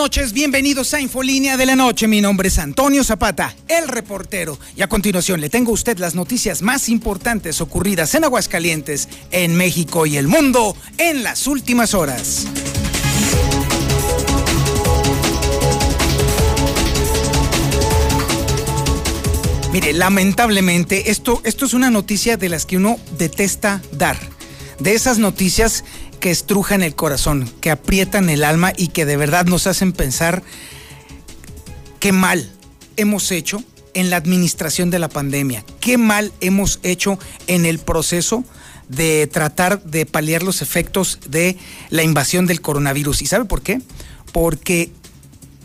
noches, bienvenidos a Infolínea de la Noche. Mi nombre es Antonio Zapata, el reportero. Y a continuación le tengo a usted las noticias más importantes ocurridas en Aguascalientes, en México y el mundo en las últimas horas. Mire, lamentablemente, esto, esto es una noticia de las que uno detesta dar. De esas noticias que estrujan el corazón, que aprietan el alma y que de verdad nos hacen pensar qué mal hemos hecho en la administración de la pandemia, qué mal hemos hecho en el proceso de tratar de paliar los efectos de la invasión del coronavirus. ¿Y sabe por qué? Porque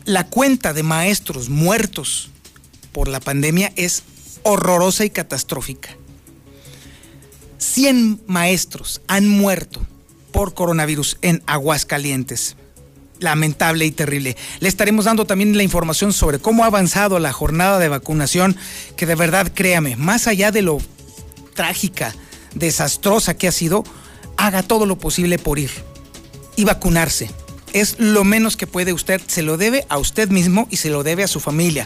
la cuenta de maestros muertos por la pandemia es horrorosa y catastrófica. 100 maestros han muerto por coronavirus en Aguascalientes. Lamentable y terrible. Le estaremos dando también la información sobre cómo ha avanzado la jornada de vacunación, que de verdad, créame, más allá de lo trágica, desastrosa que ha sido, haga todo lo posible por ir y vacunarse. Es lo menos que puede usted, se lo debe a usted mismo y se lo debe a su familia.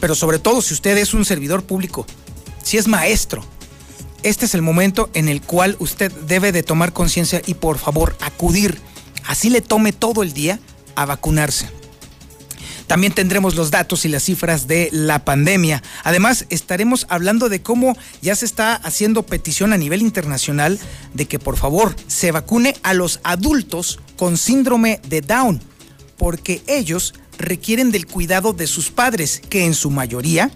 Pero sobre todo si usted es un servidor público, si es maestro, este es el momento en el cual usted debe de tomar conciencia y por favor acudir, así le tome todo el día, a vacunarse. También tendremos los datos y las cifras de la pandemia. Además, estaremos hablando de cómo ya se está haciendo petición a nivel internacional de que por favor se vacune a los adultos con síndrome de Down, porque ellos requieren del cuidado de sus padres, que en su mayoría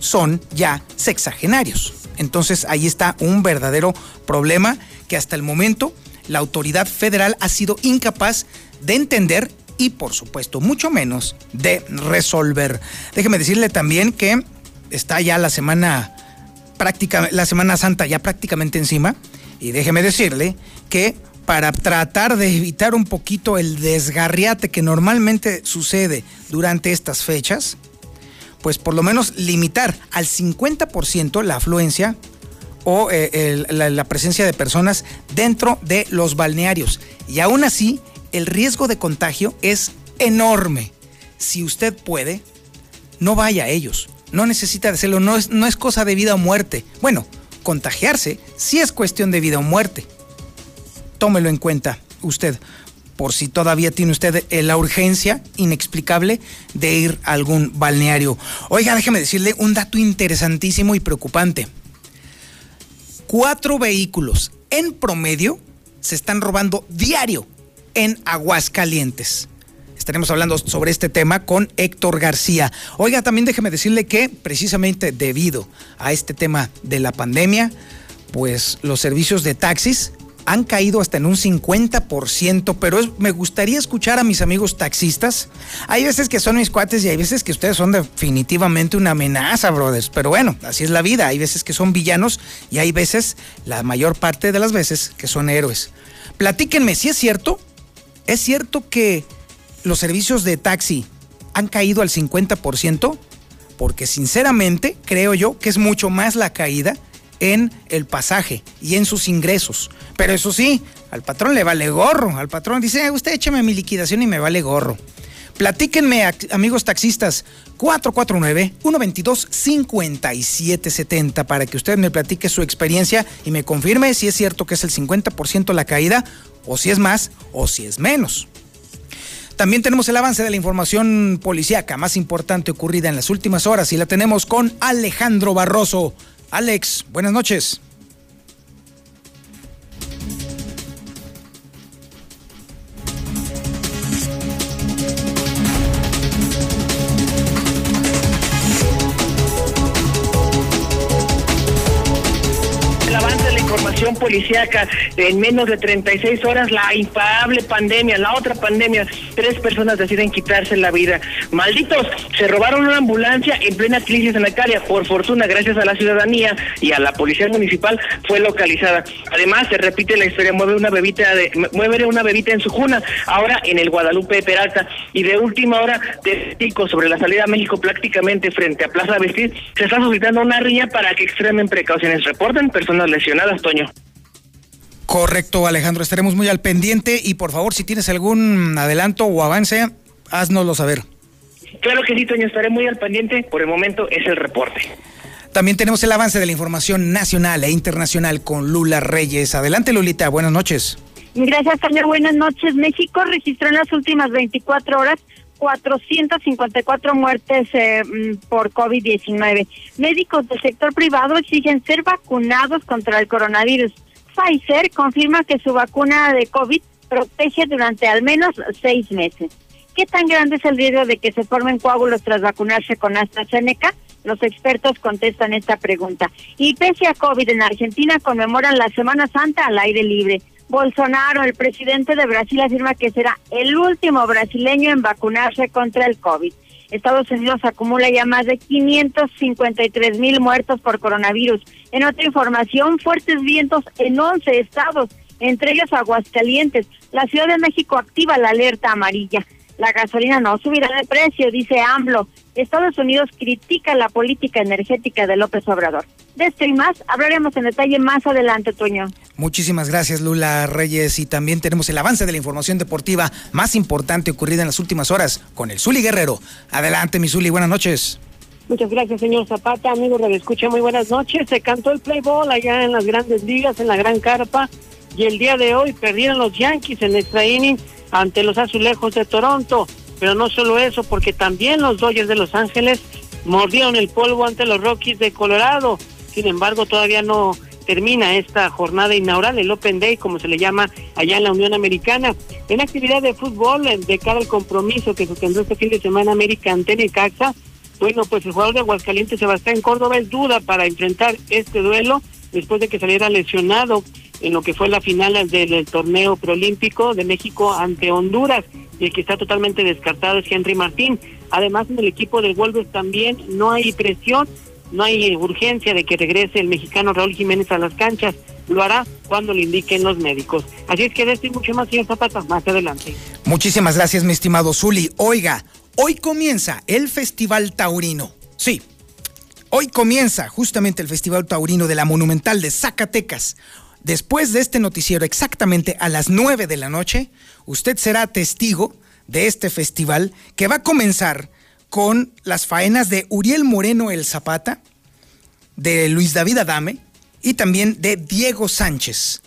son ya sexagenarios. Entonces ahí está un verdadero problema que hasta el momento la autoridad federal ha sido incapaz de entender y por supuesto mucho menos de resolver. Déjeme decirle también que está ya la semana práctica, la Semana Santa ya prácticamente encima y déjeme decirle que para tratar de evitar un poquito el desgarriate que normalmente sucede durante estas fechas, pues por lo menos limitar al 50% la afluencia o eh, la, presencia de personas dentro de los balnearios. Y aún así, el riesgo de contagio es enorme. Si usted puede, no vaya a ellos. No necesita hacerlo, no es, no es cosa de vida o muerte. Bueno, contagiarse sí es cuestión de vida o muerte. Tómelo en cuenta usted por si todavía tiene usted la urgencia inexplicable de ir a algún balneario. Oiga, déjeme decirle un dato interesantísimo y preocupante. Cuatro vehículos en promedio se están robando diario en Aguascalientes. Estaremos hablando sobre este tema con Héctor García. Oiga, también déjeme decirle que precisamente debido a este tema de la pandemia, pues los servicios de taxis han caído hasta en un 50%, pero me gustaría escuchar a mis amigos taxistas. Hay veces que son mis cuates y hay veces que ustedes son definitivamente una amenaza, brothers. Pero bueno, así es la vida. Hay veces que son villanos y hay veces, la mayor parte de las veces, que son héroes. Platíquenme, si es cierto, es cierto que los servicios de taxi han caído al 50%, porque sinceramente creo yo que es mucho más la caída en el pasaje y en sus ingresos. Pero eso sí, al patrón le vale gorro. Al patrón dice, usted écheme mi liquidación y me vale gorro. Platíquenme, amigos taxistas, 449-122-5770 para que usted me platique su experiencia y me confirme si es cierto que es el 50% la caída o si es más o si es menos. También tenemos el avance de la información policíaca más importante ocurrida en las últimas horas y la tenemos con Alejandro Barroso. Alex, buenas noches. Información policíaca en menos de 36 horas, la impagable pandemia, la otra pandemia, tres personas deciden quitarse la vida. Malditos, se robaron una ambulancia en plena crisis sanitaria. Por fortuna, gracias a la ciudadanía y a la policía municipal, fue localizada. Además, se repite la historia, mueve una bebita de, mueve una bebita en su cuna, ahora en el Guadalupe de Peralta. Y de última hora, de sobre la salida a México prácticamente frente a Plaza Vestir, se está suscitando una riña para que extremen precauciones. Reporten personas lesionadas, Toño. Correcto, Alejandro, estaremos muy al pendiente y por favor, si tienes algún adelanto o avance, haznoslo saber. Claro que sí, Toño, estaré muy al pendiente. Por el momento es el reporte. También tenemos el avance de la información nacional e internacional con Lula Reyes. Adelante, Lulita, buenas noches. Gracias, señor. Buenas noches. México registró en las últimas 24 horas 454 muertes eh, mm, por COVID-19. Médicos del sector privado exigen ser vacunados contra el coronavirus. Pfizer confirma que su vacuna de COVID protege durante al menos seis meses. ¿Qué tan grande es el riesgo de que se formen coágulos tras vacunarse con AstraZeneca? Los expertos contestan esta pregunta. Y pese a COVID en Argentina conmemoran la Semana Santa al aire libre. Bolsonaro, el presidente de Brasil, afirma que será el último brasileño en vacunarse contra el COVID. Estados Unidos acumula ya más de 553 mil muertos por coronavirus. En otra información, fuertes vientos en 11 estados, entre ellos Aguascalientes. La Ciudad de México activa la alerta amarilla. La gasolina no subirá de precio, dice AMLO. Estados Unidos critica la política energética de López Obrador. De esto y más hablaremos en detalle más adelante, Toño. Muchísimas gracias, Lula Reyes. Y también tenemos el avance de la información deportiva más importante ocurrida en las últimas horas con el Zuli Guerrero. Adelante, mi Zuli, buenas noches. Muchas gracias, señor Zapata. Amigos de Escucha, muy buenas noches. Se cantó el play ball allá en las grandes ligas, en la Gran Carpa. Y el día de hoy perdieron los Yankees en extra inning ante los Azulejos de Toronto. Pero no solo eso, porque también los Dodgers de Los Ángeles mordieron el polvo ante los Rockies de Colorado. Sin embargo, todavía no termina esta jornada inaugural, el Open Day, como se le llama allá en la Unión Americana. En actividad de fútbol, de cara al compromiso que se tendrá este fin de semana América ante Necaxa, bueno, pues el jugador de Aguascalientes, Sebastián Córdoba, es duda para enfrentar este duelo después de que saliera lesionado en lo que fue la final del, torneo preolímpico de México ante Honduras. Y el que está totalmente descartado es Henry Martín. Además, en el equipo del Wolves también no hay presión, no hay urgencia de que regrese el mexicano Raúl Jiménez a las canchas. Lo hará cuando le indiquen los médicos. Así es que de mucho más, señor Zapata, más adelante. Muchísimas gracias, mi estimado Zuli. Oiga, hoy comienza el Festival Taurino. Sí, hoy comienza justamente el Festival Taurino de la Monumental de Zacatecas. Después de este noticiero, exactamente a las 9 de la noche, usted será testigo de este festival que va a comenzar con las faenas de Uriel Moreno el Zapata, de Luis David Adame y también de Diego Sánchez.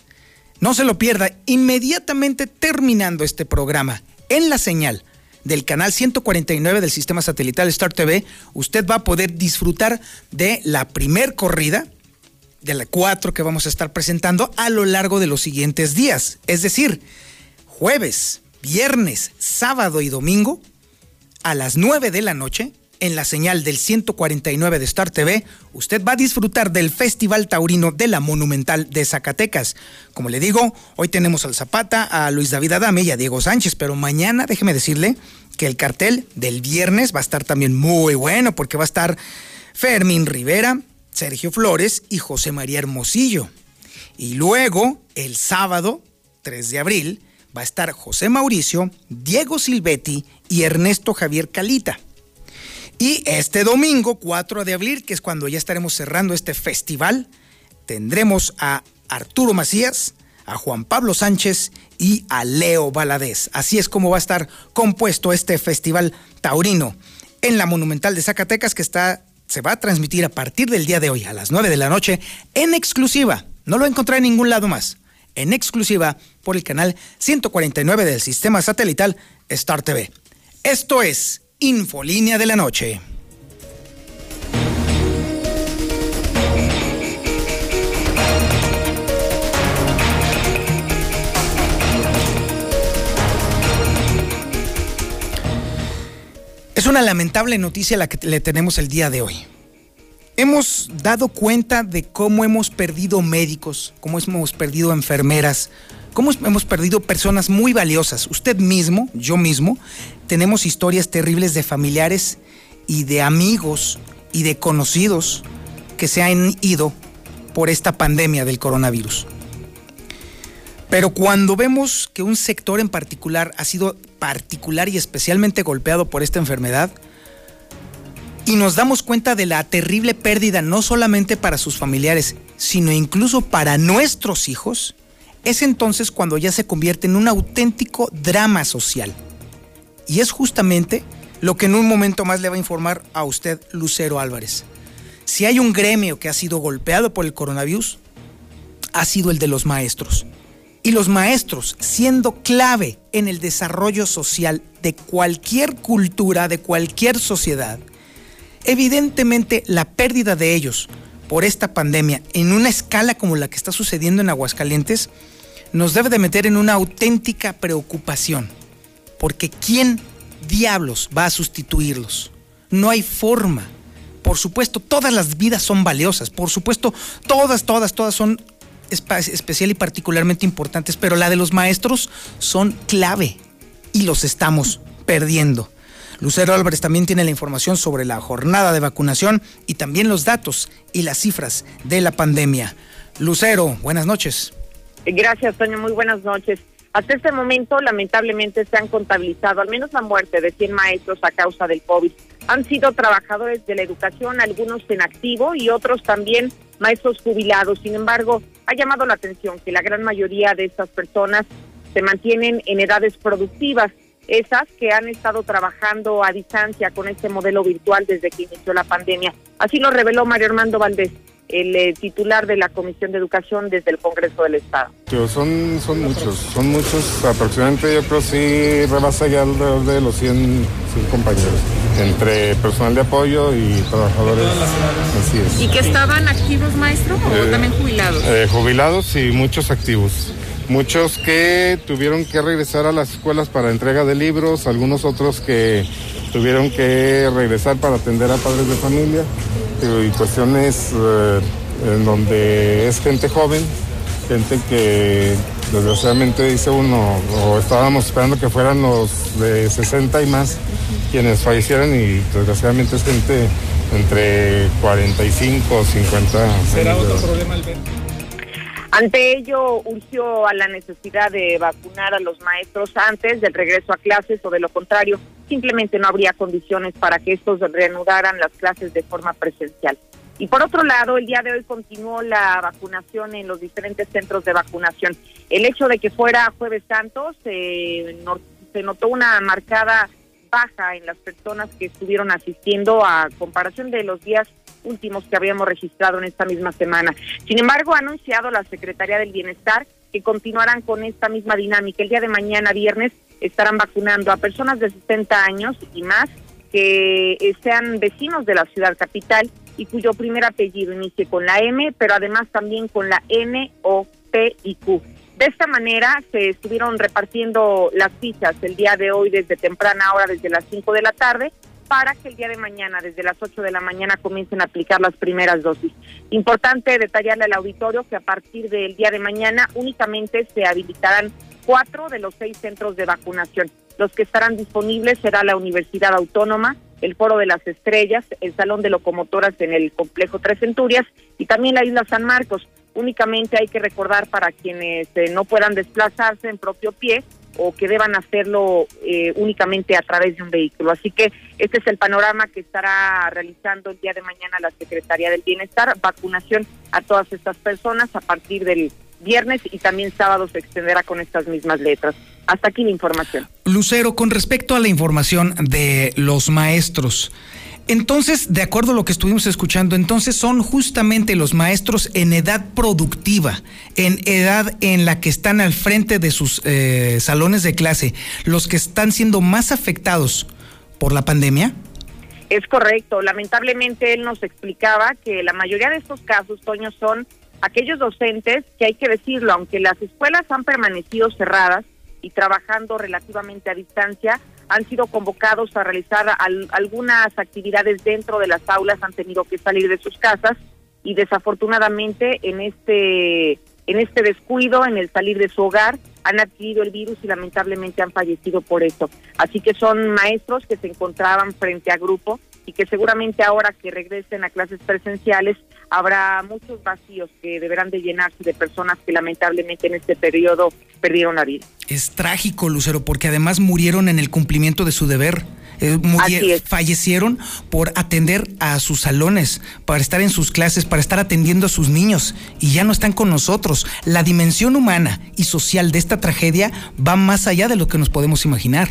No se lo pierda, inmediatamente terminando este programa en la señal del canal 149 del sistema satelital Star TV, usted va a poder disfrutar de la primer corrida de la cuatro que vamos a estar presentando a lo largo de los siguientes días. Es decir, jueves, viernes, sábado y domingo a las 9 de la noche en la señal del 149 de Star TV, usted va a disfrutar del Festival Taurino de la Monumental de Zacatecas. Como le digo, hoy tenemos al Zapata, a Luis David Adame y a Diego Sánchez, pero mañana déjeme decirle que el cartel del viernes va a estar también muy bueno porque va a estar Fermín Rivera, Sergio Flores y José María Hermosillo. Y luego, el sábado 3 de abril, va a estar José Mauricio, Diego Silvetti y Ernesto Javier Calita. Y este domingo 4 de abril, que es cuando ya estaremos cerrando este festival, tendremos a Arturo Macías, a Juan Pablo Sánchez y a Leo Valadez. Así es como va a estar compuesto este festival taurino en la Monumental de Zacatecas que está se va a transmitir a partir del día de hoy a las 9 de la noche en exclusiva. No lo encontré en ningún lado más. En exclusiva por el canal 149 del sistema satelital Star TV. Esto es Infolínea de la Noche. Una lamentable noticia la que le tenemos el día de hoy. Hemos dado cuenta de cómo hemos perdido médicos, cómo hemos perdido enfermeras, cómo hemos perdido personas muy valiosas. Usted mismo, yo mismo, tenemos historias terribles de familiares y de amigos y de conocidos que se han ido por esta pandemia del coronavirus. Pero cuando vemos que un sector en particular ha sido particular y especialmente golpeado por esta enfermedad, y nos damos cuenta de la terrible pérdida no solamente para sus familiares, sino incluso para nuestros hijos, es entonces cuando ya se convierte en un auténtico drama social. Y es justamente lo que en un momento más le va a informar a usted Lucero Álvarez. Si hay un gremio que ha sido golpeado por el coronavirus, ha sido el de los maestros. Y los maestros, siendo clave en el desarrollo social de cualquier cultura, de cualquier sociedad, evidentemente la pérdida de ellos por esta pandemia en una escala como la que está sucediendo en Aguascalientes, nos debe de meter en una auténtica preocupación. Porque ¿quién diablos va a sustituirlos? No hay forma. Por supuesto, todas las vidas son valiosas. Por supuesto, todas, todas, todas son especial y particularmente importantes, pero la de los maestros son clave y los estamos perdiendo. Lucero Álvarez también tiene la información sobre la jornada de vacunación y también los datos y las cifras de la pandemia. Lucero, buenas noches. Gracias, Toño. Muy buenas noches. Hasta este momento, lamentablemente, se han contabilizado al menos la muerte de 100 maestros a causa del COVID. Han sido trabajadores de la educación, algunos en activo y otros también maestros jubilados. Sin embargo, ha llamado la atención que la gran mayoría de estas personas se mantienen en edades productivas esas que han estado trabajando a distancia con este modelo virtual desde que inició la pandemia. Así lo reveló Mario Armando Valdés, el eh, titular de la Comisión de Educación desde el Congreso del Estado. Son, son muchos, son muchos, aproximadamente yo creo sí rebasa ya alrededor de los 100, compañeros, entre personal de apoyo y trabajadores. Así es. ¿Y que estaban activos, maestro, o eh, también jubilados? Eh, jubilados y muchos activos muchos que tuvieron que regresar a las escuelas para entrega de libros, algunos otros que tuvieron que regresar para atender a padres de familia y cuestiones eh, en donde es gente joven, gente que desgraciadamente dice uno, o estábamos esperando que fueran los de 60 y más quienes fallecieran y desgraciadamente es gente entre 45 o 50. ¿Será otro problema el ante ello, urgió a la necesidad de vacunar a los maestros antes del regreso a clases o de lo contrario, simplemente no habría condiciones para que estos reanudaran las clases de forma presencial. Y por otro lado, el día de hoy continuó la vacunación en los diferentes centros de vacunación. El hecho de que fuera jueves santo se, se notó una marcada baja en las personas que estuvieron asistiendo a comparación de los días últimos que habíamos registrado en esta misma semana. Sin embargo, ha anunciado la Secretaría del Bienestar que continuarán con esta misma dinámica. El día de mañana, viernes, estarán vacunando a personas de 60 años y más que eh, sean vecinos de la ciudad capital y cuyo primer apellido inicie con la M, pero además también con la N, O, P y Q. De esta manera se estuvieron repartiendo las fichas el día de hoy desde temprana hora, desde las 5 de la tarde, para que el día de mañana, desde las 8 de la mañana, comiencen a aplicar las primeras dosis. Importante detallarle al auditorio que a partir del día de mañana únicamente se habilitarán cuatro de los seis centros de vacunación. Los que estarán disponibles será la Universidad Autónoma, el Foro de las Estrellas, el Salón de Locomotoras en el Complejo Tres Centurias y también la Isla San Marcos. Únicamente hay que recordar para quienes eh, no puedan desplazarse en propio pie, o que deban hacerlo eh, únicamente a través de un vehículo. Así que este es el panorama que estará realizando el día de mañana la Secretaría del Bienestar, vacunación a todas estas personas a partir del viernes y también sábado se extenderá con estas mismas letras. Hasta aquí la información. Lucero, con respecto a la información de los maestros, entonces, de acuerdo a lo que estuvimos escuchando, entonces son justamente los maestros en edad productiva, en edad en la que están al frente de sus eh, salones de clase, los que están siendo más afectados por la pandemia. Es correcto. Lamentablemente él nos explicaba que la mayoría de estos casos, Toño, son aquellos docentes que hay que decirlo, aunque las escuelas han permanecido cerradas y trabajando relativamente a distancia, han sido convocados a realizar algunas actividades dentro de las aulas, han tenido que salir de sus casas y desafortunadamente en este en este descuido, en el salir de su hogar, han adquirido el virus y lamentablemente han fallecido por eso. Así que son maestros que se encontraban frente a grupo y que seguramente ahora que regresen a clases presenciales habrá muchos vacíos que deberán de llenarse de personas que lamentablemente en este periodo perdieron la vida. Es trágico, Lucero, porque además murieron en el cumplimiento de su deber. Eh, fallecieron por atender a sus salones, para estar en sus clases, para estar atendiendo a sus niños y ya no están con nosotros. La dimensión humana y social de esta tragedia va más allá de lo que nos podemos imaginar.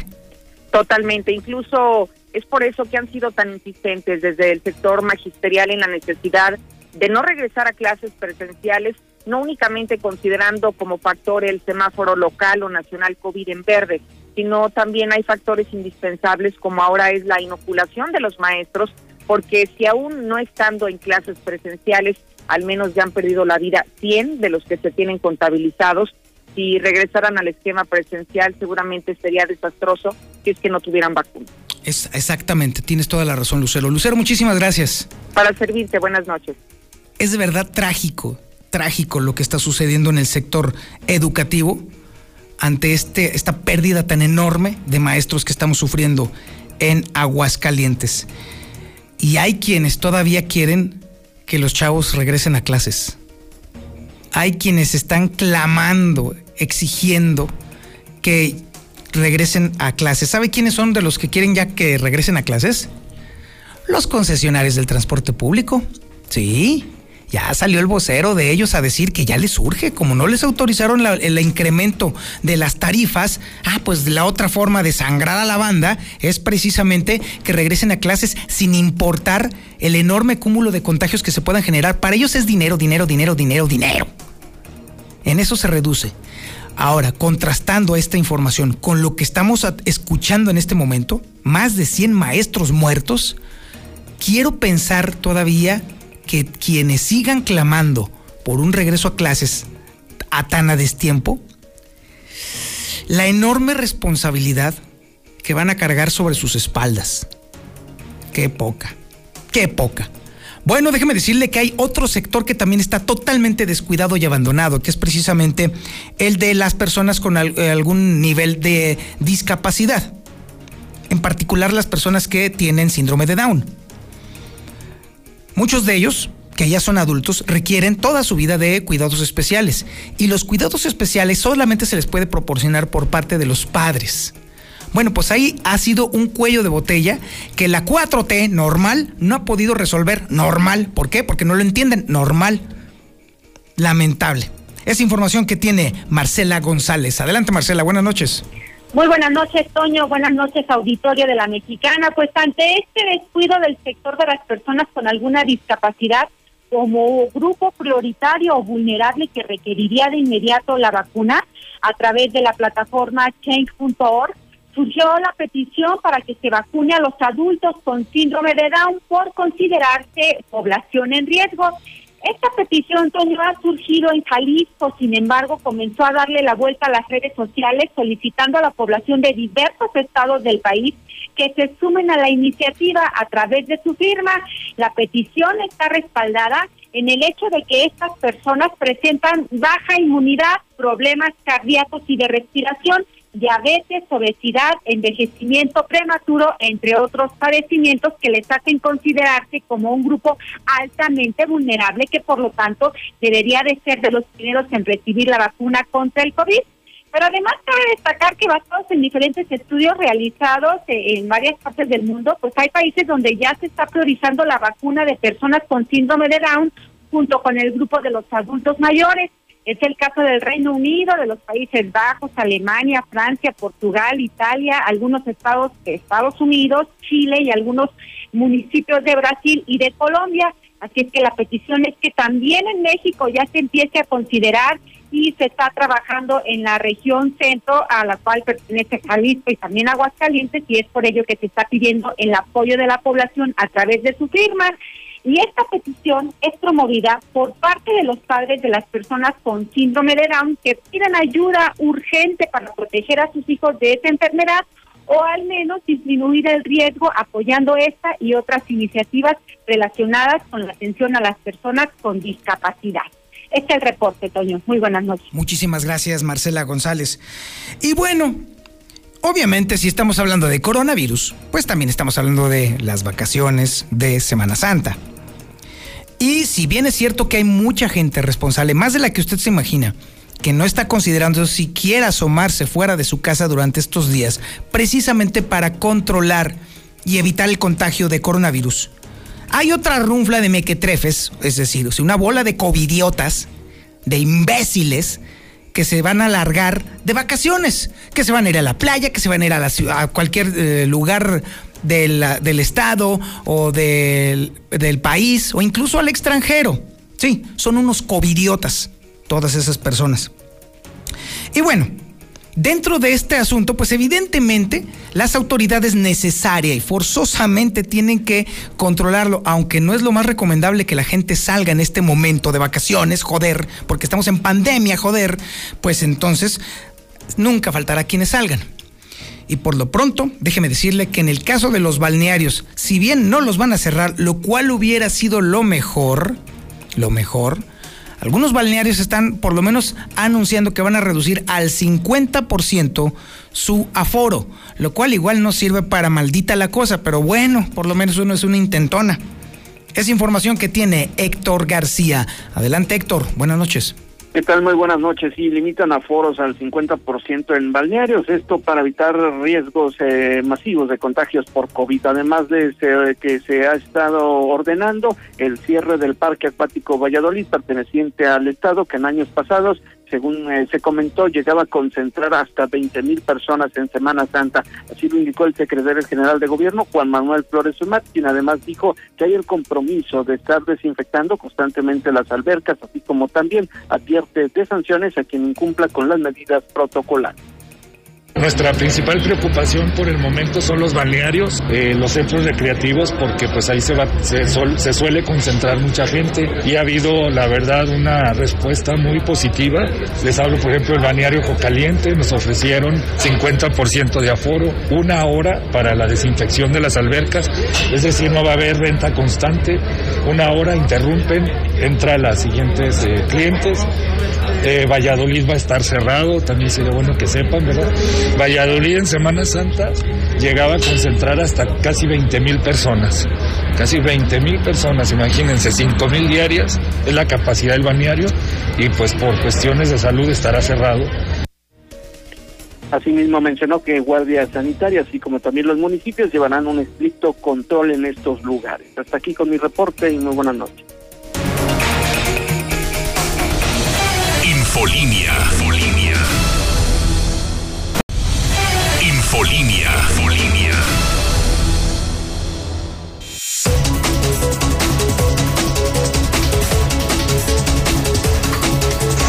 Totalmente, incluso es por eso que han sido tan insistentes desde el sector magisterial en la necesidad de no regresar a clases presenciales, no únicamente considerando como factor el semáforo local o nacional COVID en verde, sino también hay factores indispensables como ahora es la inoculación de los maestros, porque si aún no estando en clases presenciales, al menos ya han perdido la vida 100 de los que se tienen contabilizados, si regresaran al esquema presencial seguramente sería desastroso si es que no tuvieran vacuna. Es, exactamente, tienes toda la razón, Lucero. Lucero, muchísimas gracias. Para servirte, buenas noches. Es de verdad trágico, trágico lo que está sucediendo en el sector educativo ante este, esta pérdida tan enorme de maestros que estamos sufriendo en Aguascalientes. Y hay quienes todavía quieren que los chavos regresen a clases. Hay quienes están clamando, exigiendo que regresen a clases. ¿Sabe quiénes son de los que quieren ya que regresen a clases? Los concesionarios del transporte público. Sí, ya salió el vocero de ellos a decir que ya les surge, como no les autorizaron el incremento de las tarifas, ah, pues la otra forma de sangrar a la banda es precisamente que regresen a clases sin importar el enorme cúmulo de contagios que se puedan generar. Para ellos es dinero, dinero, dinero, dinero, dinero. En eso se reduce. Ahora, contrastando esta información con lo que estamos escuchando en este momento, más de 100 maestros muertos, quiero pensar todavía que quienes sigan clamando por un regreso a clases a tan a destiempo, la enorme responsabilidad que van a cargar sobre sus espaldas. Qué poca, qué poca. Bueno, déjeme decirle que hay otro sector que también está totalmente descuidado y abandonado, que es precisamente el de las personas con eh, algún nivel de discapacidad. En particular las personas que tienen síndrome de Down. Muchos de ellos, que ya son adultos, requieren toda su vida de cuidados especiales. Y los cuidados especiales solamente se les puede proporcionar por parte de los padres. Bueno, pues ahí ha sido un cuello de botella que la 4T normal no ha podido resolver normal. ¿Por qué? Porque no lo entienden normal. Lamentable. Es información que tiene Marcela González. Adelante Marcela, buenas noches. Muy buenas noches, Toño. Buenas noches, auditorio de la Mexicana. Pues ante este descuido del sector de las personas con alguna discapacidad, como grupo prioritario o vulnerable que requeriría de inmediato la vacuna, a través de la plataforma change.org, surgió la petición para que se vacune a los adultos con síndrome de Down por considerarse población en riesgo. Esta petición, Toño, ha surgido en Jalisco, sin embargo, comenzó a darle la vuelta a las redes sociales solicitando a la población de diversos estados del país que se sumen a la iniciativa a través de su firma. La petición está respaldada en el hecho de que estas personas presentan baja inmunidad, problemas cardíacos y de respiración, diabetes, obesidad, envejecimiento prematuro, entre otros padecimientos que les hacen considerarse como un grupo altamente vulnerable que por lo tanto debería de ser de los primeros en recibir la vacuna contra el COVID. Pero además cabe destacar que basados en diferentes estudios realizados en varias partes del mundo, pues hay países donde ya se está priorizando la vacuna de personas con síndrome de Down junto con el grupo de los adultos mayores. Es el caso del Reino Unido, de los Países Bajos, Alemania, Francia, Portugal, Italia, algunos estados de Estados Unidos, Chile y algunos municipios de Brasil y de Colombia. Así es que la petición es que también en México ya se empiece a considerar y se está trabajando en la región centro a la cual pertenece Jalisco y también Aguascalientes y es por ello que se está pidiendo el apoyo de la población a través de su firma. Y esta petición es promovida por parte de los padres de las personas con síndrome de Down que piden ayuda urgente para proteger a sus hijos de esta enfermedad o al menos disminuir el riesgo apoyando esta y otras iniciativas relacionadas con la atención a las personas con discapacidad. Este es el reporte, Toño. Muy buenas noches. Muchísimas gracias, Marcela González. Y bueno, Obviamente, si estamos hablando de coronavirus, pues también estamos hablando de las vacaciones de Semana Santa. Y si bien es cierto que hay mucha gente responsable, más de la que usted se imagina, que no está considerando siquiera asomarse fuera de su casa durante estos días, precisamente para controlar y evitar el contagio de coronavirus. Hay otra runfla de mequetrefes, es decir, una bola de covidiotas, de imbéciles, que se van a alargar de vacaciones, que se van a ir a la playa, que se van a ir a, la ciudad, a cualquier eh, lugar del, del, estado o del, del país o incluso al extranjero. Sí, son unos covidiotas todas esas personas. Y bueno, Dentro de este asunto, pues evidentemente las autoridades necesarias y forzosamente tienen que controlarlo, aunque no es lo más recomendable que la gente salga en este momento de vacaciones, joder, porque estamos en pandemia, joder, pues entonces nunca faltará quienes salgan. Y por lo pronto, déjeme decirle que en el caso de los balnearios, si bien no los van a cerrar, lo cual hubiera sido lo mejor, lo mejor, algunos balnearios están por lo menos anunciando que van a reducir al 50% su aforo, lo cual igual no sirve para maldita la cosa, pero bueno, por lo menos uno es una intentona. Es información que tiene Héctor García. Adelante Héctor, buenas noches. ¿Qué tal? Muy buenas noches. Sí, limitan aforos al 50% en balnearios, esto para evitar riesgos eh, masivos de contagios por COVID. Además de que se ha estado ordenando el cierre del Parque Acuático Valladolid, perteneciente al Estado, que en años pasados según eh, se comentó, llegaba a concentrar hasta 20 mil personas en Semana Santa. Así lo indicó el secretario general de gobierno, Juan Manuel Flores Sumat, quien además dijo que hay el compromiso de estar desinfectando constantemente las albercas, así como también advierte de sanciones a quien incumpla con las medidas protocolares. Nuestra principal preocupación por el momento son los balnearios, eh, los centros recreativos, porque pues ahí se, va, se, se, suele concentrar mucha gente y ha habido, la verdad, una respuesta muy positiva. Les hablo, por ejemplo, del balneario Cocaliente, nos ofrecieron 50% de aforo, una hora para la desinfección de las albercas, es decir, no va a haber venta constante, una hora interrumpen, entra las siguientes eh, clientes. Eh, Valladolid va a estar cerrado, también sería bueno que sepan, ¿verdad? Valladolid en Semana Santa llegaba a concentrar hasta casi 20 mil personas. Casi 20 mil personas, imagínense, 5 mil diarias es la capacidad del balneario y pues por cuestiones de salud estará cerrado. Asimismo mencionó que guardias sanitarias, así como también los municipios, llevarán un estricto control en estos lugares. Hasta aquí con mi reporte y muy buenas noches. Infolinia. Infolinia. Infolinia.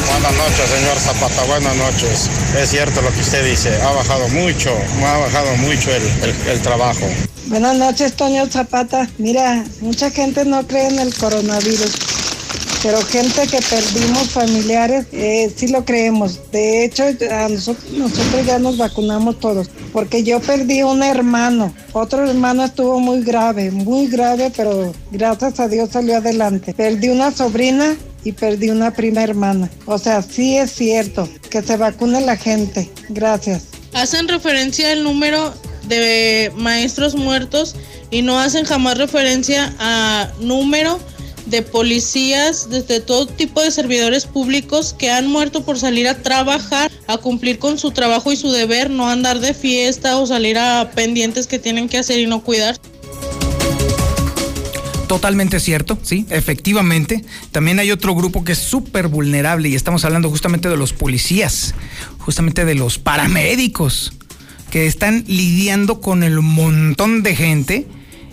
Buenas noches, señor Zapata. Buenas noches. Es cierto lo que usted dice. Ha bajado mucho, ha bajado mucho el, el, el trabajo. Buenas noches, Toño Zapata. Mira, mucha gente no cree en el coronavirus pero gente que perdimos familiares, eh, sí lo creemos. De hecho, nosotros, nosotros ya nos vacunamos todos, porque yo perdí un hermano, otro hermano estuvo muy grave, muy grave, pero gracias a Dios salió adelante. Perdí una sobrina y perdí una prima hermana. O sea, sí es cierto que se vacune la gente. Gracias. Hacen referencia al número de maestros muertos y no hacen jamás referencia a número de policías, desde todo tipo de servidores públicos que han muerto por salir a trabajar, a cumplir con su trabajo y su deber, no andar de fiesta o salir a pendientes que tienen que hacer y no cuidar. Totalmente cierto, sí, efectivamente. También hay otro grupo que es súper vulnerable y estamos hablando justamente de los policías, justamente de los paramédicos, que están lidiando con el montón de gente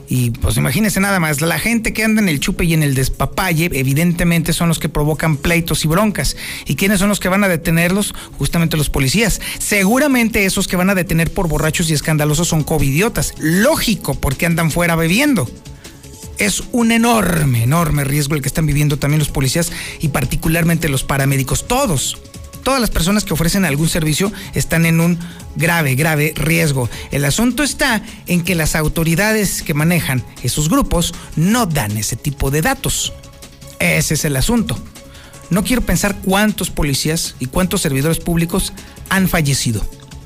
y pues imagínense nada más, la gente que anda en el chupe y en el despapalle, evidentemente son los que provocan pleitos y broncas. ¿Y quiénes son los que van a detenerlos? Justamente los policías. Seguramente esos que van a detener por borrachos y escandalosos son covidiotas. Lógico, porque andan fuera bebiendo. Es un enorme, enorme riesgo el que están viviendo también los policías y particularmente los paramédicos. Todos, todas las personas que ofrecen algún servicio están en un grave, grave riesgo. El asunto está en que las autoridades que manejan esos grupos no dan ese tipo de datos. Ese es el asunto. No quiero pensar cuántos policías y cuántos servidores públicos han fallecido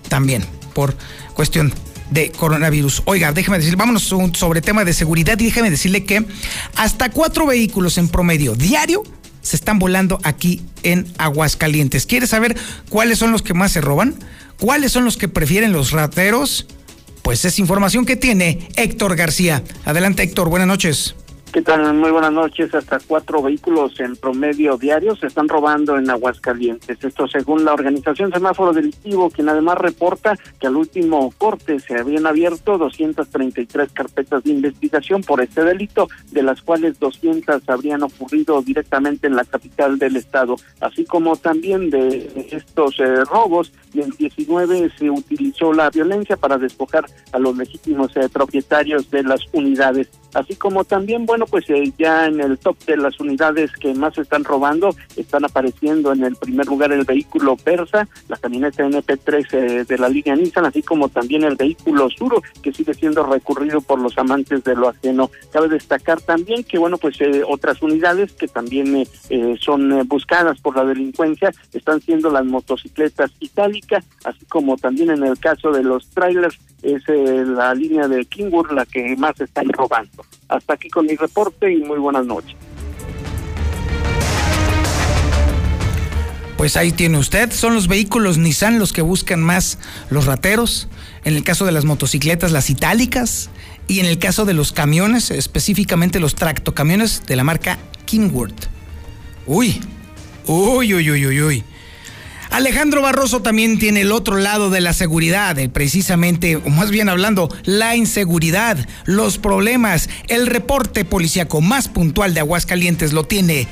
también por cuestión de coronavirus. Oiga, déjeme decir, vámonos sobre tema de seguridad y déjeme decirle que hasta cuatro vehículos en promedio diario se están volando aquí en Aguascalientes. ¿Quieres saber cuáles son los que más se roban? ¿Cuáles son los que prefieren los rateros? Pues es información que tiene Héctor García. Adelante Héctor, buenas noches. ¿Qué tal? Muy buenas noches. Hasta cuatro vehículos en promedio diarios se están robando en Aguascalientes. Esto según la organización Semáforo Delictivo, quien además reporta que al último corte se habían abierto 233 carpetas de investigación por este delito, de las cuales 200 habrían ocurrido directamente en la capital del estado, así como también de estos eh, robos y en 19 se utilizó la violencia para despojar a los legítimos eh, propietarios de las unidades así como también, bueno, pues eh, ya en el top de las unidades que más están robando, están apareciendo en el primer lugar el vehículo Persa, la camioneta NP3 eh, de la línea Nissan, así como también el vehículo Suro, que sigue siendo recurrido por los amantes de lo ajeno. Cabe destacar también que, bueno, pues eh, otras unidades que también son buscadas por la delincuencia están siendo las motocicletas itálicas, así como también en el caso de los trailers es la línea de Kingwood la que más están robando. Hasta aquí con mi reporte y muy buenas noches. Pues ahí tiene usted, son los vehículos Nissan los que buscan más los rateros, en el caso de las motocicletas las itálicas y en el caso de los camiones, específicamente los tractocamiones de la marca Kingworth. Uy, uy, uy, uy, uy, uy. Alejandro Barroso también tiene el otro lado de la seguridad, precisamente, o más bien hablando, la inseguridad, los problemas, el reporte policíaco más puntual de Aguascalientes lo tiene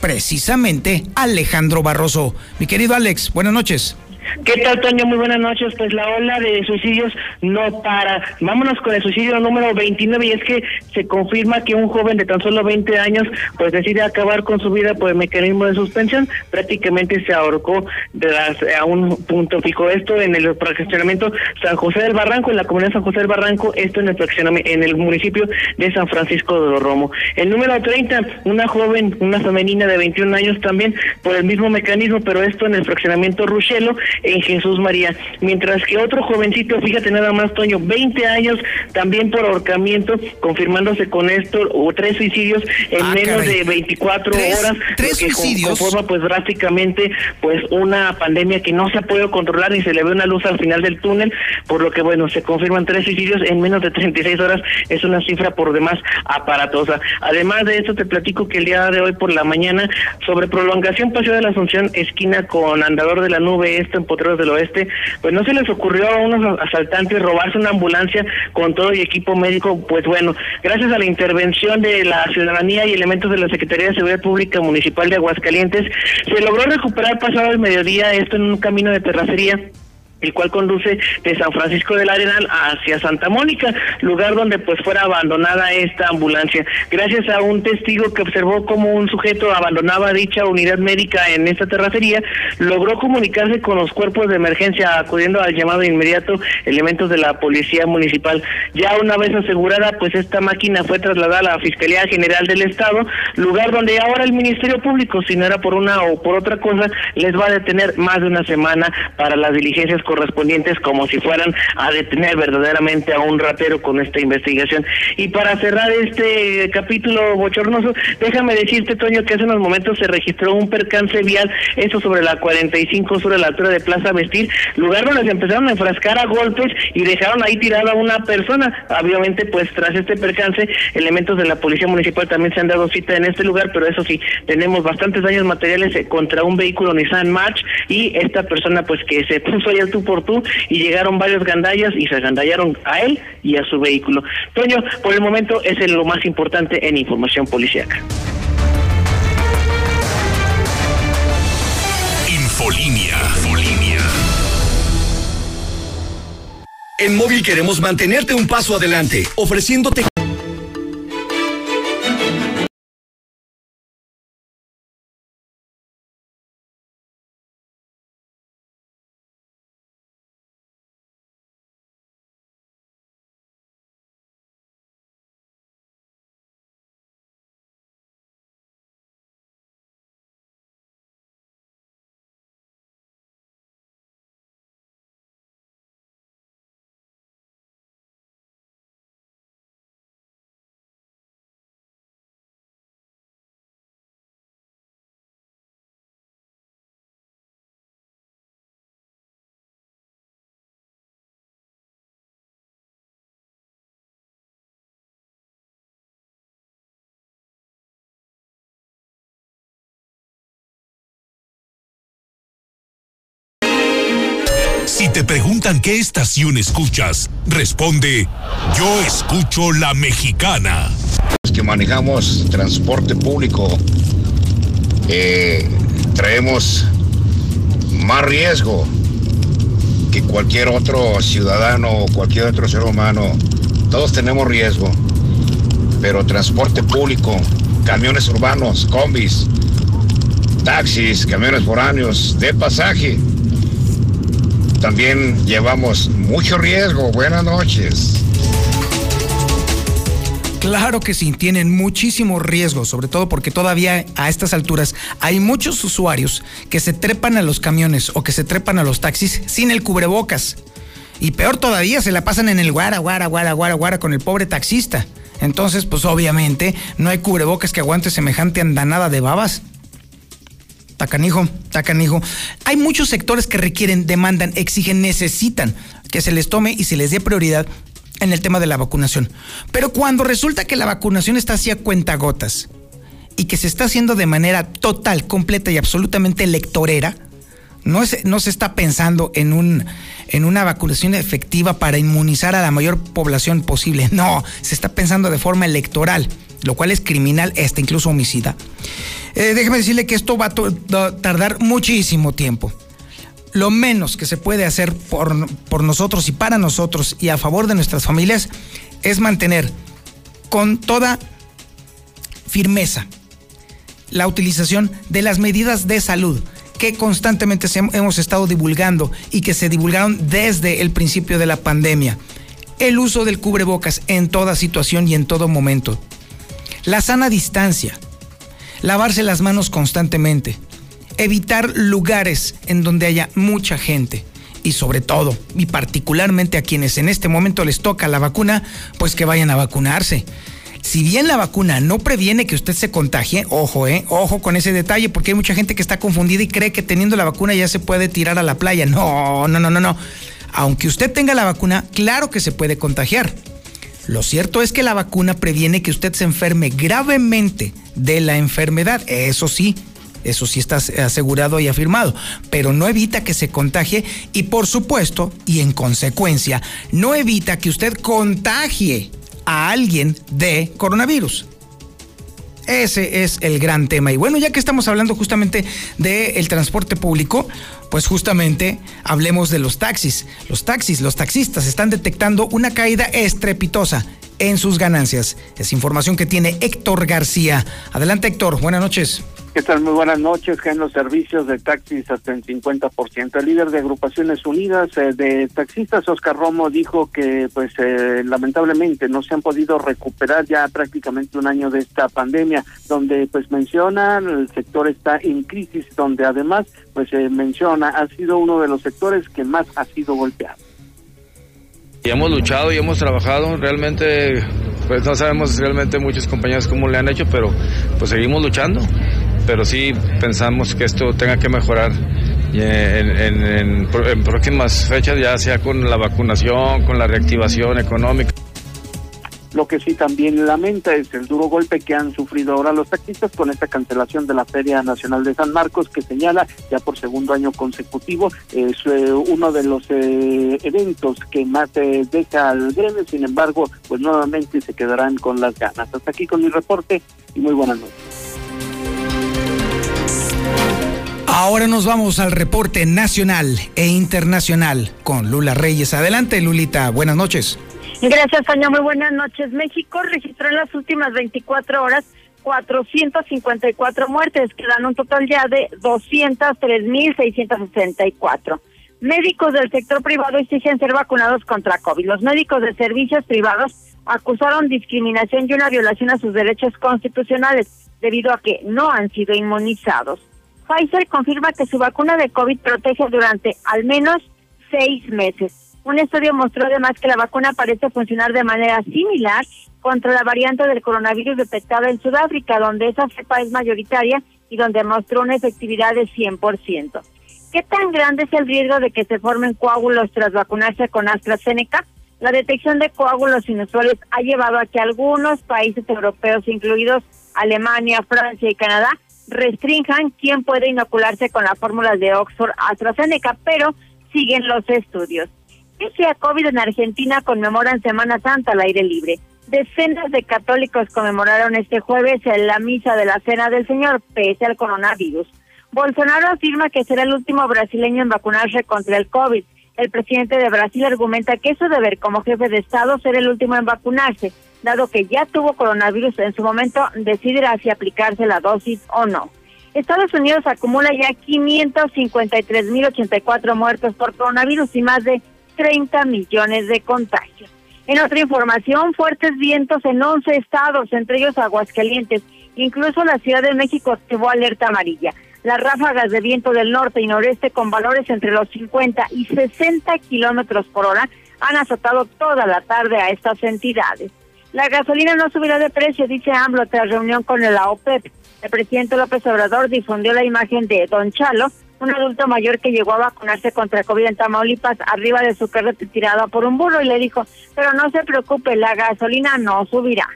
precisamente Alejandro Barroso. Mi querido Alex, buenas noches. ¿Qué tal, Toño? Muy buenas noches. Pues la ola de suicidios no para. Vámonos con el suicidio número 29 y es que se confirma que un joven de tan solo 20 años pues decide acabar con su vida por el mecanismo de suspensión. Prácticamente se ahorcó de las, a un punto fijo. Esto en el fraccionamiento San José del Barranco, en la comunidad San José del Barranco, esto en el fraccionamiento, en el municipio de San Francisco de los Romo. El número 30, una joven, una femenina de 21 años también por el mismo mecanismo, pero esto en el fraccionamiento Ruchelo en Jesús María. Mientras que otro jovencito, fíjate nada más, Toño, 20 años también por ahorcamiento, confirmándose con esto, o tres suicidios en ah, menos de 24 horas. Tres suicidios. Conforma pues drásticamente pues una pandemia que no se ha podido controlar y se le ve una luz al final del túnel, por lo que bueno, se confirman tres suicidios en menos de 36 horas, es una cifra por demás aparatosa. Además de esto te platico que el día de hoy por la mañana sobre prolongación Paseo de la Asunción, esquina con Andador de la Nube, esto en Potreros del Oeste, pues no se les ocurrió a unos asaltantes robarse una ambulancia con todo y equipo médico, pues bueno, gracias a la intervención de la ciudadanía y elementos de la Secretaría de Seguridad Pública Municipal de Aguascalientes, se logró recuperar pasado el mediodía esto en un camino de terracería el cual conduce de San Francisco del Arenal hacia Santa Mónica, lugar donde pues fuera abandonada esta ambulancia. Gracias a un testigo que observó cómo un sujeto abandonaba dicha unidad médica en esta terracería, logró comunicarse con los cuerpos de emergencia acudiendo al llamado inmediato elementos de la policía municipal. Ya una vez asegurada, pues esta máquina fue trasladada a la Fiscalía General del Estado, lugar donde ahora el Ministerio Público, si no era por una o por otra cosa, les va a detener más de una semana para las diligencias como si fueran a detener verdaderamente a un ratero con esta investigación. Y para cerrar este capítulo bochornoso, déjame decirte, Toño, que hace unos momentos se registró un percance vial, eso sobre la 45 sobre la altura de Plaza Vestir, lugar donde se empezaron a enfrascar a golpes y dejaron ahí tirada a una persona. Obviamente, pues tras este percance, elementos de la Policía Municipal también se han dado cita en este lugar, pero eso sí, tenemos bastantes daños materiales eh, contra un vehículo Nissan March y esta persona pues que se puso ahí al por tú y llegaron varios gandallas y se agandallaron a él y a su vehículo. Toño, por el momento es lo más importante en información policíaca. Infolinia. Infolinia. En móvil queremos mantenerte un paso adelante, ofreciéndote te preguntan qué estación escuchas, responde, yo escucho la mexicana. Los que manejamos transporte público, eh, traemos más riesgo que cualquier otro ciudadano o cualquier otro ser humano. Todos tenemos riesgo, pero transporte público, camiones urbanos, combis, taxis, camiones foráneos de pasaje, también llevamos mucho riesgo. Buenas noches. Claro que sí, tienen muchísimo riesgo, sobre todo porque todavía a estas alturas hay muchos usuarios que se trepan a los camiones o que se trepan a los taxis sin el cubrebocas. Y peor todavía, se la pasan en el guara, guara, guara, guara, guara con el pobre taxista. Entonces, pues obviamente no hay cubrebocas que aguante semejante andanada de babas. Tacanijo, tacanijo. Hay muchos sectores que requieren, demandan, exigen, necesitan que se les tome y se les dé prioridad en el tema de la vacunación. Pero cuando resulta que la vacunación está así a cuentagotas y que se está haciendo de manera total, completa y absolutamente electorera, no, no se está pensando en, un, en una vacunación efectiva para inmunizar a la mayor población posible. No, se está pensando de forma electoral, lo cual es criminal, hasta incluso homicida. Eh, déjeme decirle que esto va a tardar muchísimo tiempo. Lo menos que se puede hacer por, por nosotros y para nosotros y a favor de nuestras familias es mantener con toda firmeza la utilización de las medidas de salud que constantemente hemos estado divulgando y que se divulgaron desde el principio de la pandemia. El uso del cubrebocas en toda situación y en todo momento. La sana distancia lavarse las manos constantemente, evitar lugares en donde haya mucha gente y sobre todo, y particularmente a quienes en este momento les toca la vacuna, pues que vayan a vacunarse. Si bien la vacuna no previene que usted se contagie, ojo, eh, ojo con ese detalle, porque hay mucha gente que está confundida y cree que teniendo la vacuna ya se puede tirar a la playa. No, no, no, no, no. Aunque usted tenga la vacuna, claro que se puede contagiar. Lo cierto es que la vacuna previene que usted se enferme gravemente de la enfermedad. Eso sí, eso sí está asegurado y afirmado, pero no evita que se contagie y por supuesto, y en consecuencia, no evita que usted contagie a alguien de coronavirus. Ese es el gran tema. Y bueno, ya que estamos hablando justamente del transporte público, pues justamente hablemos de los taxis. Los taxis, los taxistas están detectando una caída estrepitosa en sus ganancias. Es información que tiene Héctor García. Adelante Héctor, buenas noches. ¿Qué tal? Muy buenas noches. Que en los servicios de taxis hasta el 50%. El líder de Agrupaciones Unidas eh, de Taxistas, Oscar Romo, dijo que, pues, eh, lamentablemente no se han podido recuperar ya prácticamente un año de esta pandemia, donde, pues, menciona el sector está en crisis, donde además, pues, se menciona ha sido uno de los sectores que más ha sido golpeado. Y hemos luchado y hemos trabajado, realmente, pues no sabemos realmente muchos compañeros cómo le han hecho, pero pues seguimos luchando pero sí pensamos que esto tenga que mejorar en, próximas fechas, ya sea con la vacunación, con la reactivación económica. Lo que sí también lamenta es el duro golpe que han sufrido ahora los taxistas con esta cancelación de la Feria Nacional de San Marcos, que señala ya por segundo año consecutivo es eh, uno de los eh, eventos que más eh, deja al gremio. Sin embargo, pues nuevamente se quedarán con las ganas. Hasta aquí con mi reporte y muy buenas noches. Ahora nos vamos al reporte nacional e internacional con Lula Reyes. Adelante, Lulita. Buenas noches. Gracias, Sonia. Muy buenas noches. México registró en las últimas 24 horas 454 muertes, que dan un total ya de 203.664. Médicos del sector privado exigen ser vacunados contra COVID. Los médicos de servicios privados acusaron discriminación y una violación a sus derechos constitucionales debido a que no han sido inmunizados. Pfizer confirma que su vacuna de COVID protege durante al menos seis meses. Un estudio mostró además que la vacuna parece funcionar de manera similar contra la variante del coronavirus detectada en Sudáfrica, donde esa cepa es mayoritaria y donde mostró una efectividad de 100%. ¿Qué tan grande es el riesgo de que se formen coágulos tras vacunarse con AstraZeneca? La detección de coágulos inusuales ha llevado a que algunos países europeos, incluidos Alemania, Francia y Canadá, restrinjan quién puede inocularse con las fórmulas de Oxford AstraZeneca, pero siguen los estudios. Pese a COVID en Argentina conmemoran Semana Santa al aire libre. Decenas de católicos conmemoraron este jueves en la misa de la Cena del Señor, pese al coronavirus. Bolsonaro afirma que será el último brasileño en vacunarse contra el COVID. El presidente de Brasil argumenta que es su deber como jefe de Estado ser el último en vacunarse, dado que ya tuvo coronavirus en su momento, decidirá si aplicarse la dosis o no. Estados Unidos acumula ya 553.084 muertos por coronavirus y más de 30 millones de contagios. En otra información, fuertes vientos en 11 estados, entre ellos Aguascalientes. Incluso la Ciudad de México activó alerta amarilla. Las ráfagas de viento del norte y noreste con valores entre los 50 y 60 kilómetros por hora han azotado toda la tarde a estas entidades. La gasolina no subirá de precio, dice AMLO tras reunión con el AOPEP. El presidente López Obrador difundió la imagen de Don Chalo, un adulto mayor que llegó a vacunarse contra COVID en Tamaulipas arriba de su carreta tirada por un burro y le dijo, pero no se preocupe, la gasolina no subirá.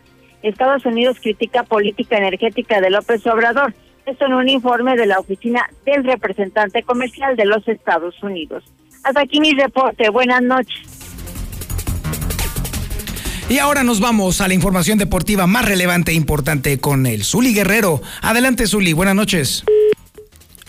Estados Unidos critica política energética de López Obrador. Esto en un informe de la oficina del representante comercial de los Estados Unidos. Hasta aquí mi reporte. Buenas noches. Y ahora nos vamos a la información deportiva más relevante e importante con el Zuli Guerrero. Adelante, Zuli. Buenas noches.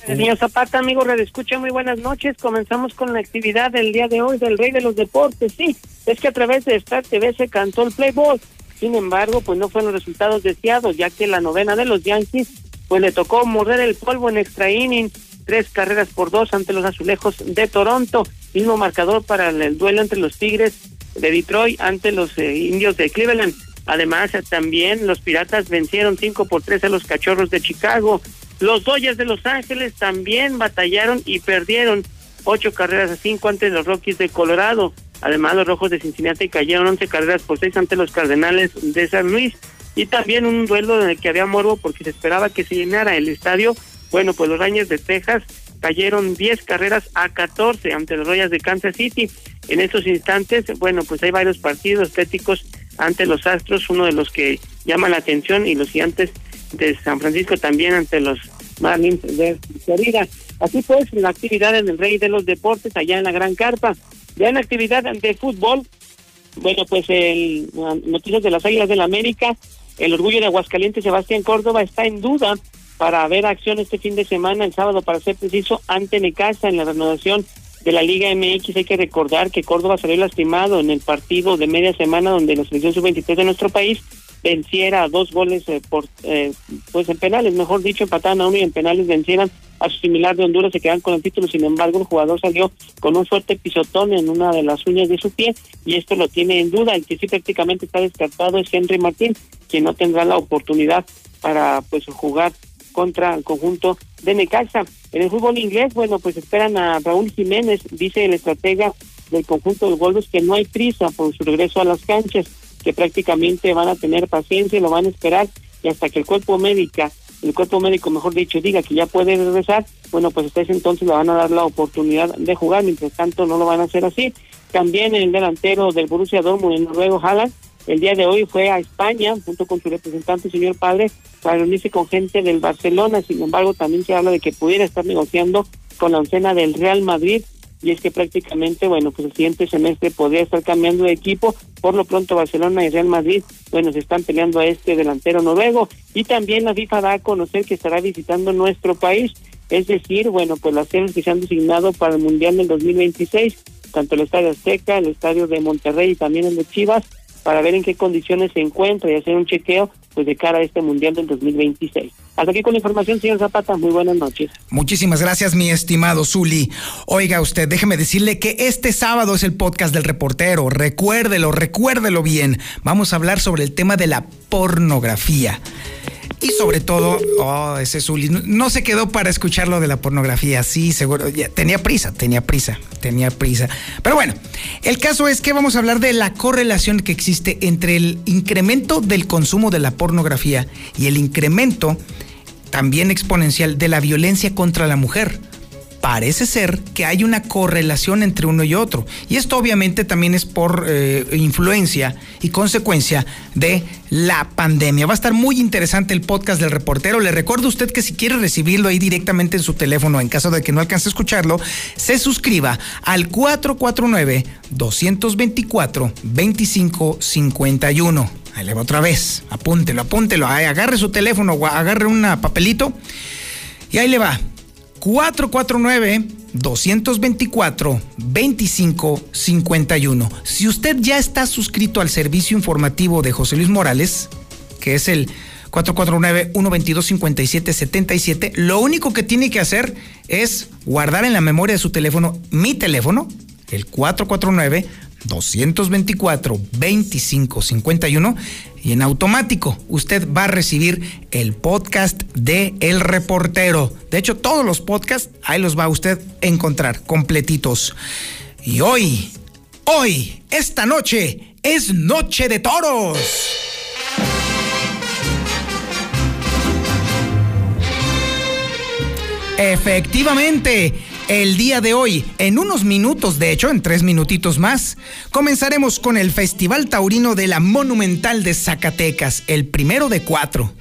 Señor Zapata, amigo Radio Escucha, muy buenas noches. Comenzamos con la actividad del día de hoy del Rey de los Deportes. Sí, es que a través de Star TV se cantó el Playboy. Sin embargo, pues no fueron los resultados deseados, ya que la novena de los Yankees, pues le tocó morder el polvo en extra inning, tres carreras por dos ante los azulejos de Toronto. Mismo marcador para el duelo entre los Tigres de Detroit ante los eh, indios de Cleveland. Además, también los Piratas vencieron cinco por tres a los Cachorros de Chicago. Los Dodgers de Los Ángeles también batallaron y perdieron ocho carreras a cinco ante los Rockies de Colorado. Además, los Rojos de Cincinnati cayeron once carreras por seis ante los Cardenales de San Luis. Y también un duelo en el que había morbo porque se esperaba que se llenara el estadio. Bueno, pues los Rangers de Texas cayeron diez carreras a catorce ante los Royals de Kansas City. En estos instantes, bueno, pues hay varios partidos estéticos ante los Astros, uno de los que llama la atención y los gigantes de San Francisco también ante los Marlins de Florida. Así pues, la actividad en el Rey de los Deportes allá en la Gran Carpa. Ya en la actividad de fútbol, bueno, pues el noticias de las Águilas del la América, el orgullo de Aguascalientes, Sebastián Córdoba está en duda para ver acción este fin de semana, el sábado para ser preciso, ante Necaxa en la renovación de la Liga MX. Hay que recordar que Córdoba salió lastimado en el partido de media semana donde la selección sub-23 de nuestro país venciera dos goles eh, por eh, pues en penales, mejor dicho, empataban a uno y en penales vencieran a su similar de Honduras, se quedan con el título, sin embargo el jugador salió con un fuerte pisotón en una de las uñas de su pie y esto lo tiene en duda, el que sí prácticamente está descartado es Henry Martín, quien no tendrá la oportunidad para pues jugar contra el conjunto de Necaxa. En el fútbol inglés, bueno, pues esperan a Raúl Jiménez, dice el estratega del conjunto de Wolves que no hay prisa por su regreso a las canchas que prácticamente van a tener paciencia, lo van a esperar y hasta que el cuerpo médica, el cuerpo médico mejor dicho, diga que ya puede regresar, bueno, pues hasta ese entonces le van a dar la oportunidad de jugar, mientras tanto no lo van a hacer así. También el delantero del Borussia Dortmund, el noruego Haaland, el día de hoy fue a España junto con su representante, señor padre, para reunirse con gente del Barcelona. Sin embargo, también se habla de que pudiera estar negociando con la oncena del Real Madrid y es que prácticamente, bueno, pues el siguiente semestre podría estar cambiando de equipo. Por lo pronto Barcelona y Real Madrid, bueno, se están peleando a este delantero noruego y también la FIFA da a conocer que estará visitando nuestro país, es decir, bueno, pues las sedes que se han designado para el Mundial del 2026, tanto el Estadio Azteca, el Estadio de Monterrey y también el de Chivas, para ver en qué condiciones se encuentra y hacer un chequeo pues de cara a este Mundial del 2026. Hasta aquí con la información, señor Zapata. Muy buenas noches. Muchísimas gracias, mi estimado Zuli. Oiga usted, déjeme decirle que este sábado es el podcast del reportero. Recuérdelo, recuérdelo bien. Vamos a hablar sobre el tema de la pornografía. Y sobre todo, oh, ese Zuli no se quedó para escuchar lo de la pornografía. Sí, seguro. Tenía prisa, tenía prisa, tenía prisa. Pero bueno, el caso es que vamos a hablar de la correlación que existe entre el incremento del consumo de la pornografía y el incremento también exponencial de la violencia contra la mujer. Parece ser que hay una correlación entre uno y otro. Y esto obviamente también es por eh, influencia y consecuencia de la pandemia. Va a estar muy interesante el podcast del reportero. Le recuerdo a usted que si quiere recibirlo ahí directamente en su teléfono, en caso de que no alcance a escucharlo, se suscriba al 449-224-2551. Ahí le va otra vez. Apúntelo, apúntelo. agarre su teléfono, agarre un papelito. Y ahí le va. 449-224-2551. Si usted ya está suscrito al servicio informativo de José Luis Morales, que es el 449-122-5777, lo único que tiene que hacer es guardar en la memoria de su teléfono mi teléfono, el 449 224 2551 y en automático usted va a recibir el podcast de El Reportero. De hecho, todos los podcasts ahí los va a usted encontrar completitos. Y hoy, hoy, esta noche es Noche de Toros. Efectivamente, el día de hoy, en unos minutos, de hecho, en tres minutitos más, comenzaremos con el Festival Taurino de la Monumental de Zacatecas, el primero de cuatro.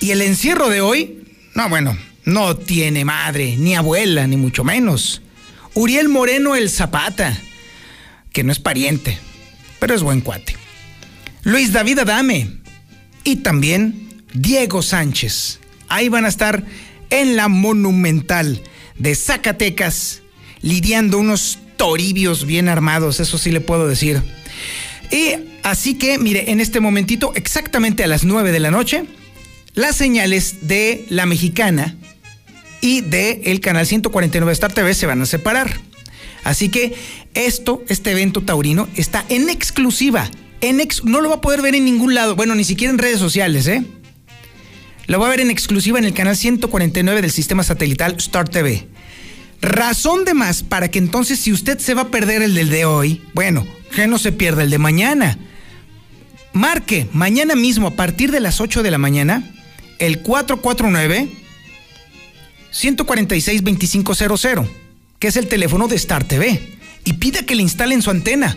Y el encierro de hoy, no, bueno, no tiene madre, ni abuela, ni mucho menos. Uriel Moreno el Zapata, que no es pariente, pero es buen cuate. Luis David Adame y también Diego Sánchez. Ahí van a estar en la Monumental de Zacatecas, lidiando unos toribios bien armados, eso sí le puedo decir. Y así que, mire, en este momentito, exactamente a las 9 de la noche, las señales de la mexicana y de el canal 149 Star TV se van a separar. Así que esto, este evento taurino, está en exclusiva. En no lo va a poder ver en ningún lado, bueno, ni siquiera en redes sociales, ¿eh? Lo va a ver en exclusiva en el canal 149 del sistema satelital Star TV. Razón de más para que entonces si usted se va a perder el del de hoy, bueno, que no se pierda el de mañana. Marque mañana mismo a partir de las 8 de la mañana el 449 146 2500, que es el teléfono de Star TV, y pida que le instalen su antena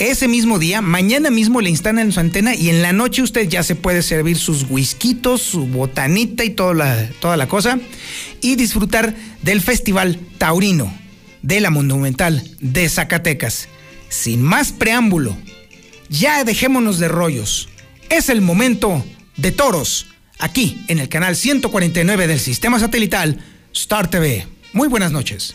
ese mismo día, mañana mismo le instalan su antena y en la noche usted ya se puede servir sus whiskitos, su botanita y toda la, toda la cosa y disfrutar del Festival Taurino de la Monumental de Zacatecas. Sin más preámbulo, ya dejémonos de rollos. Es el momento de toros, aquí en el canal 149 del sistema satelital Star TV. Muy buenas noches.